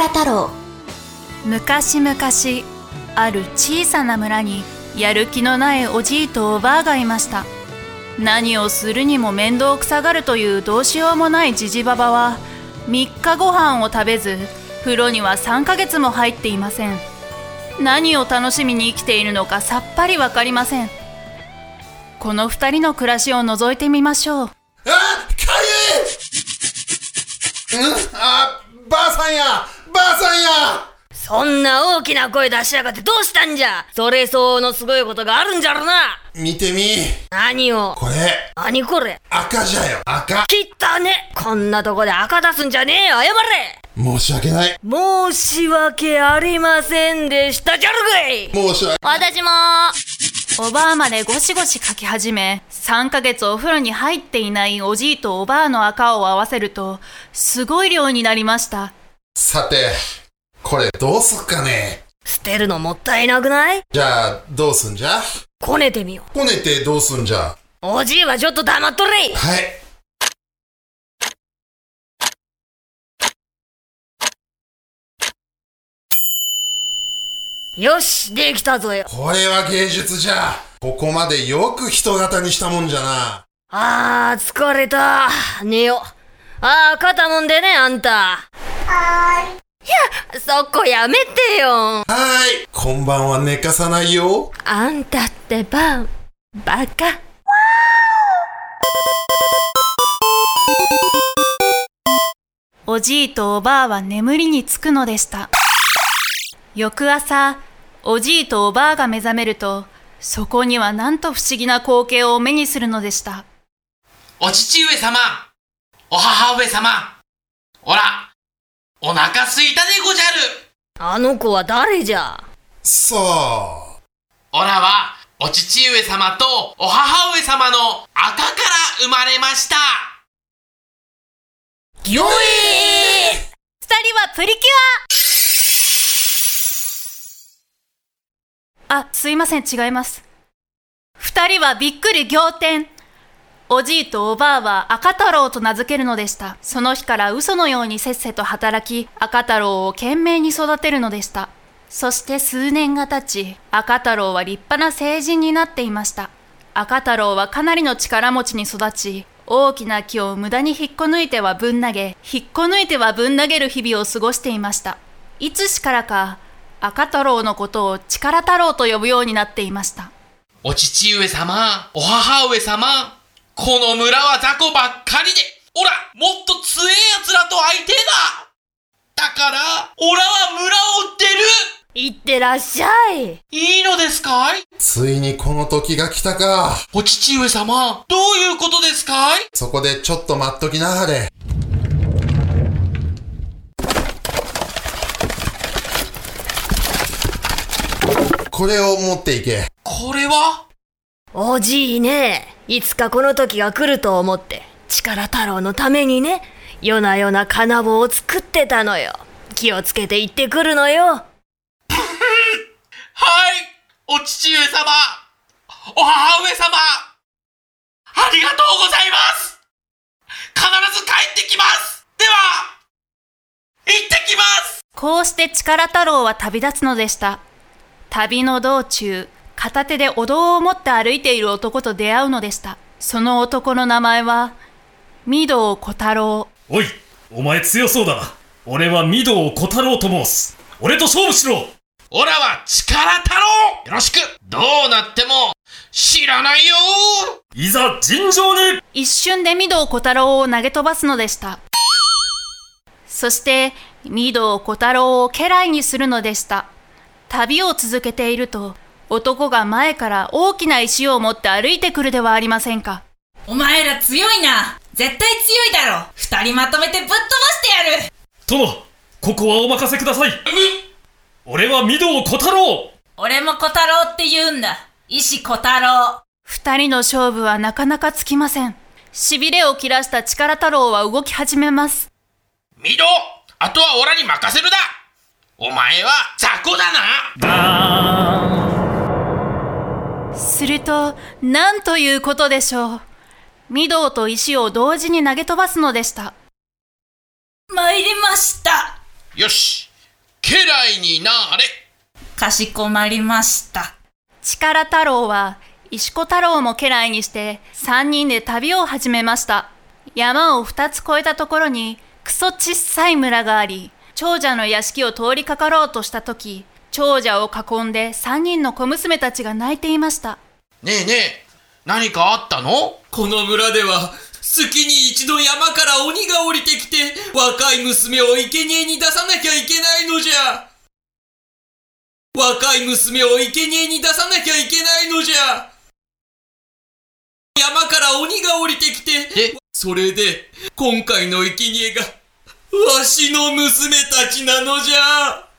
力太郎。昔々ある小さな村にやる気のないおじいとおばあがいました。何をするにも面倒くさがるというどうしようもないじじばばは3日ご飯を食べず風呂には3ヶ月も入っていません。何を楽しみに生きているのかさっぱりわかりません。この2人の暮らしを覗いてみましょう。あかゆいうん？あ、ばあさんやばあさんや！そんな大きな声出しやがってどうしたんじゃ？それ相応のすごいことがあるんじゃろな。見てみ。何を？これ、何これ？赤じゃよ、赤。切ったね。こんなとこで赤出すんじゃねえよ。謝れ。申し訳ない。申し訳ありませんでした。じゃるかい。申し訳。私も。おばあまでゴシゴシ書き始め3ヶ月お風呂に入っていないおじいとおばあの赤を合わせるとすごい量になりましたさて、これどうすっかね？捨てるのもったいなくない？じゃあ、どうすんじゃ？こねてみよこねてどうすんじゃ？うおじいはちょっと黙っとれ。はい。よしできたぞよ。これは芸術じゃ。ここまでよく人型にしたもんじゃな。あー疲れた。寝よう。あー肩もんでねあんたいいやそこやめてよはーい。今晩は寝かさないよ。あんたってば、バカ。おじいとおばあは眠りにつくのでした翌朝おじいとおばあが目覚めるとそこにはなんと不思議な光景を目にするのでしたお父上様お母上様おらお腹すいたでごじゃるあの子は誰じゃ？さあ。おらはお父上様とお母上様の赤から生まれましたよえ二人はプリキュアあ、すいません、違います。二人はびっくり仰天。おじいとおばあは赤太郎と名付けるのでした。その日から嘘のようにせっせと働き、赤太郎を懸命に育てるのでした。そして数年が経ち、赤太郎は立派な成人になっていました。赤太郎はかなりの力持ちに育ち、大きな木を無駄に引っこ抜いてはぶん投げ、引っこ抜いてはぶん投げる日々を過ごしていました。いつしからか、赤太郎のことを力太郎と呼ぶようになっていました。お父上様、お母上様、この村は雑魚ばっかりで、おら、もっと強え奴らと会いてえな。だから、おらは村を出るいってらっしゃい。いいのですかい？ついにこの時が来たか。お父上様、どういうことですかい？そこでちょっと待っときなはれ。これを持っていけ。これは？おじいね、いつかこの時が来ると思って、力太郎のためにね、夜な夜な金棒を作ってたのよ。気をつけて行ってくるのよ。はいお父上様お母上様ありがとうございます必ず帰ってきますでは行ってきますこうして力太郎は旅立つのでした。旅の道中、片手でお堂を持って歩いている男と出会うのでした。その男の名前は、御堂小太郎。おいお前強そうだな俺は御堂小太郎と申す俺と勝負しろオラは力太郎よろしくどうなっても知らないよいざ尋常に一瞬で御堂小太郎を投げ飛ばすのでした。そして、御堂小太郎を家来にするのでした。旅を続けていると、男が前から大きな石を持って歩いてくるではありませんか。お前ら強いな。絶対強いだろ。二人まとめてぶっ飛ばしてやる。殿ここはお任せください。俺は御堂小太郎。俺も小太郎って言うんだ。石小太郎。二人の勝負はなかなかつきません。痺れを切らした力太郎は動き始めます。ミドあとはオラに任せるだ。お前は雑魚だなすると、なんということでしょう。御堂と石を同時に投げ飛ばすのでした。参りました。よし。家来になれ。かしこまりました。力太郎は石子太郎も家来にして三人で旅を始めました。山を二つ越えたところにクソちっさい村があり長者の屋敷を通りかかろうとした時長者を囲んで三人の小娘たちが泣いていました。ねえねえ何かあったの？この村では月に一度山から鬼が降りてきて若い娘を生贄に出さなきゃいけないのじゃ。若い娘を生贄に出さなきゃいけないのじゃ。山から鬼が降りてきてそれで今回の生贄がわしの娘たちなのじゃ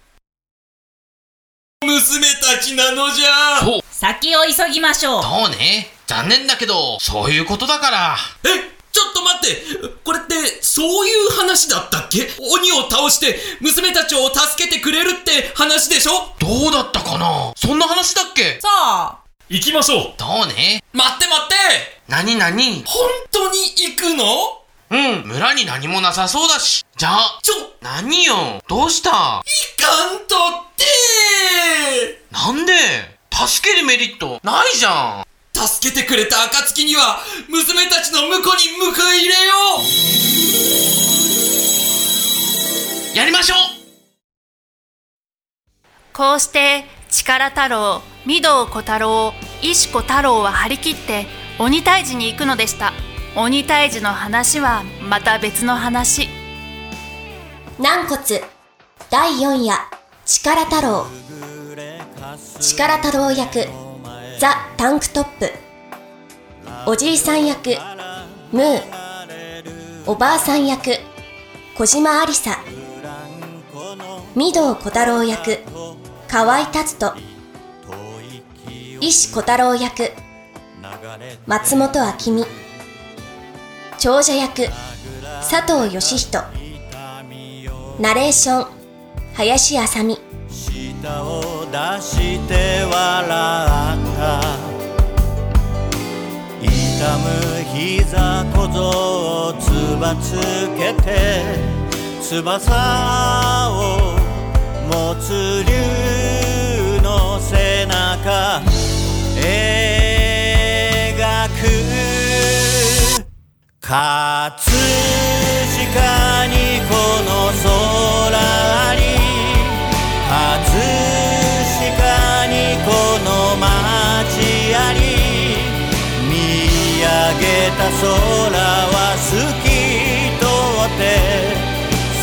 娘たちなのじゃ。そう。先を急ぎましょう。そうね。残念だけどそういうことだから。えちょっと待って。これってそういう話だったっけ？鬼を倒して娘たちを助けてくれるって話でしょ？どうだったかな？そんな話だっけ？さあ行きましょう。そうね。待って待って。何何？本当に行くの？うん村に何もなさそうだし。じゃあちょ何よ？どうした？いかんと。ってなんで？助けるメリット？ないじゃん。助けてくれた暁には娘たちの婿に迎え入れよう。やりましょう。こうして力太郎御堂小太郎石子太郎は張り切って鬼退治に行くのでした。鬼退治の話はまた別の話。軟骨第4夜力太郎。力太郎役。ザ・タンクトップ。おじいさん役。ムー。おばあさん役。小島ありさ。御堂小太郎役。河合達人。石小太郎役。松本明美。長者役。佐藤義人。ナレーション。林あさみ舌を出して笑った痛む膝小僧をつばつけて翼を持つ竜の背中。描く。葛空は透き通って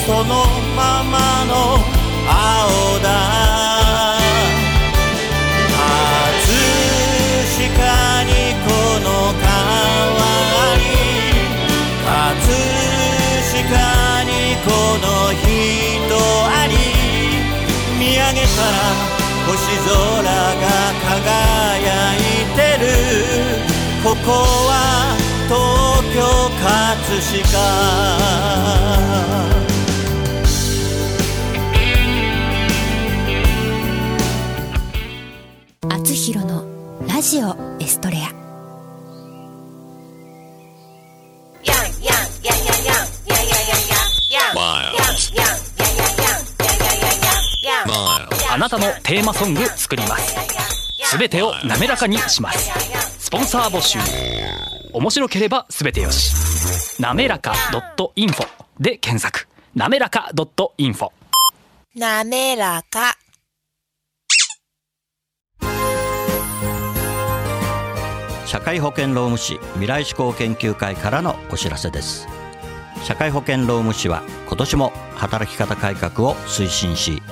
そのままの青だ葛飾にこの川に葛飾にこの人あり見上げたら星空が輝いてる。ここは東京葛飾あつひろのラジオエストレア。あなたのテーマソング作りますすべてを滑らかにしますスポンサー募集面白ければすべてよし。なめらか .info で検索。なめらか .info なめらか。社会保険労務士未来志向研究会からのお知らせです。社会保険労務士は今年も働き方改革を推進し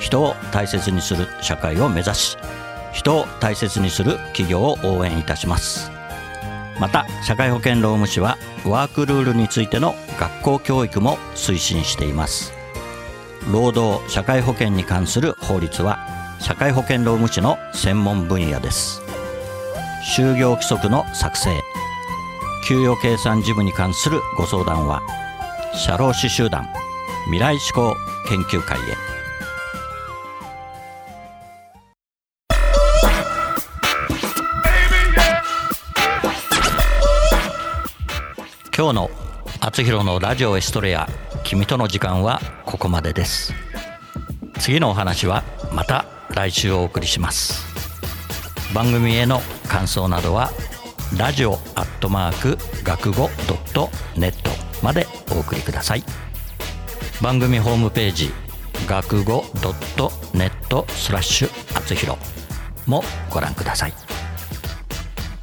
人を大切にする社会を目指し人を大切にする企業を応援いたしますまた社会保険労務士はワークルールについての学校教育も推進しています。労働社会保険に関する法律は社会保険労務士の専門分野です。就業規則の作成給与計算事務に関するご相談は社労士集団未来志向研究会へ。今日の「あつひろのラジオエストレア君との時間」はここまでです。次のお話はまた来週お送りします。番組への感想などはラジオアットマーク学語ドットネットまでお送りください。番組ホームページ学語ドットネットスラッシュあつひろもご覧ください。